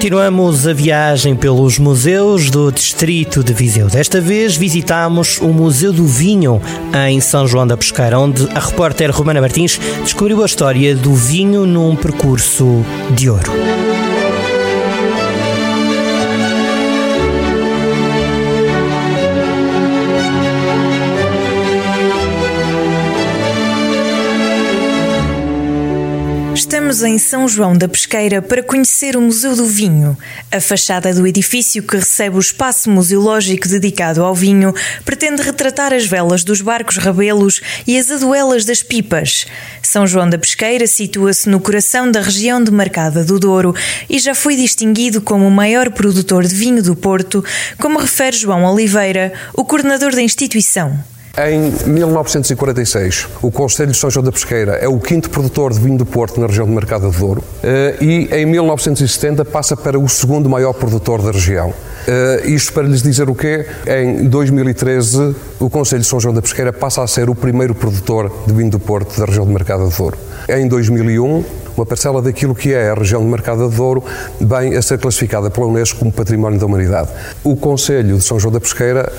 Continuamos a viagem pelos museus do distrito de Viseu. Desta vez visitamos o Museu do Vinho em São João da Pesqueira, onde a repórter Romana Martins descobriu a história do vinho num percurso de ouro. Estamos em São João da Pesqueira para conhecer o Museu do Vinho. A fachada do edifício que recebe o espaço museológico dedicado ao vinho pretende retratar as velas dos barcos rabelos e as aduelas das pipas. São João da Pesqueira situa-se no coração da região demarcada do Douro e já foi distinguido como o maior produtor de vinho do Porto, como refere João Oliveira, o coordenador da instituição. Em 1946, o Conselho de São João da Pesqueira é o quinto produtor de vinho do Porto na região de Mercado de Douro eh, e em 1970 passa para o segundo maior produtor da região. Uh, isto para lhes dizer o quê? Em 2013, o Conselho de São João da Pesqueira passa a ser o primeiro produtor de vinho do Porto da região de Mercado de Douro. Em 2001, uma parcela daquilo que é a região de Mercado de Douro vem a ser classificada pela Unesco como Património da Humanidade. O Conselho de São João da Pesqueira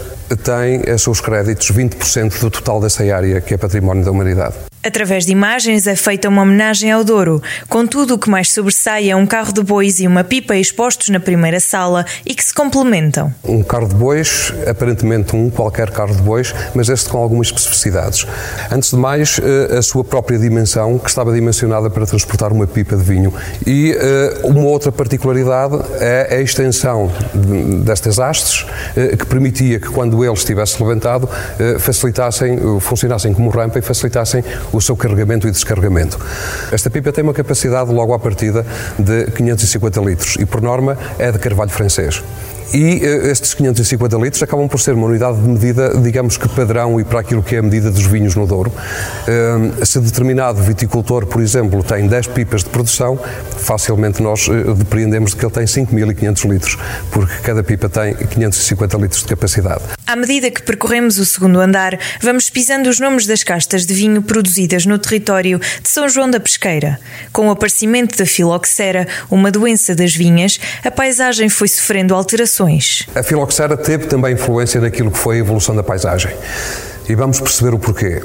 tem a seus créditos 20% do total dessa área que é Património da Humanidade. Através de imagens é feita uma homenagem ao Douro. Contudo, o que mais sobressai é um carro de bois e uma pipa expostos na primeira sala e que se complementam. Um carro de bois, aparentemente um qualquer carro de bois, mas este com algumas especificidades. Antes de mais, eh, a sua própria dimensão, que estava dimensionada para transportar uma pipa de vinho. E eh, uma outra particularidade é a extensão destas hastes, eh, que permitia que quando ele estivesse levantado, facilitassem, funcionassem como rampa e facilitassem o seu carregamento e descarregamento. Esta pipa tem uma capacidade, logo à partida, de 550 litros e, por norma, é de carvalho francês. E uh, estes 550 litros acabam por ser uma unidade de medida, digamos que padrão e para aquilo que é a medida dos vinhos no Douro. Uh, se determinado viticultor, por exemplo, tem 10 pipas de produção, facilmente nós uh, depreendemos de que ele tem 5.500 litros, porque cada pipa tem 550 litros de capacidade. À medida que percorremos o segundo andar, vamos pisando os nomes das castas de vinho produzidas no território de São João da Pesqueira. Com o aparecimento da filoxera, uma doença das vinhas, a paisagem foi sofrendo alterações a filoxera teve também influência naquilo que foi a evolução da paisagem. E vamos perceber o porquê.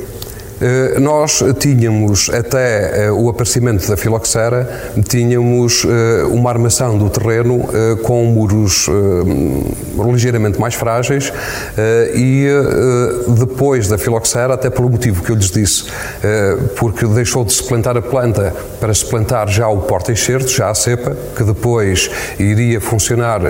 Eh, nós tínhamos, até eh, o aparecimento da filoxera, tínhamos eh, uma armação do terreno com muros ligeiramente mais frágeis e depois da filoxera, até pelo motivo que eu lhes disse, porque deixou de se plantar a planta para se plantar já o porta-enxerto, já a cepa, que depois iria funcionar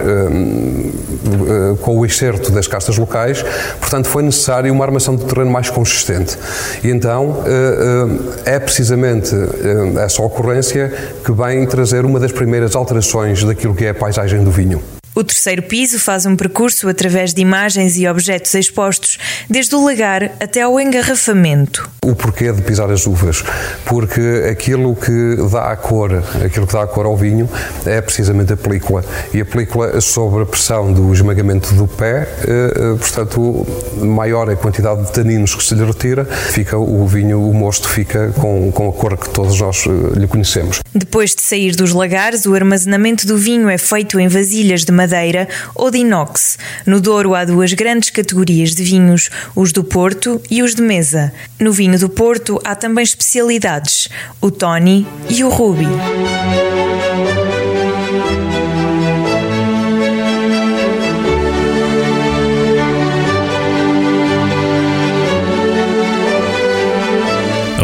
com o excerto das castas locais, portanto foi necessário uma armação do terreno mais consistente. E então eh, eh, é precisamente eh, essa ocorrência que vem trazer uma das primeiras alterações daquilo que é a paisagem do vinho. O terceiro piso faz um percurso através de imagens e objetos expostos, desde o lagar até ao engarrafamento. O porquê de pisar as uvas? Porque aquilo que dá a cor, aquilo que dá a cor ao vinho é precisamente a película. E a película, sob a pressão do esmagamento do pé, eh, eh, portanto, maior a quantidade de taninos que se lhe retira, fica o vinho, o mosto fica com, com a cor que todos nós eh, lhe conhecemos. Depois de sair dos lagares, o armazenamento do vinho é feito em vasilhas de madeira ou de inox. No Douro há duas grandes categorias de vinhos, os do Porto e os de mesa. No vinho do Porto há também especialidades, o Tony e o Ruby.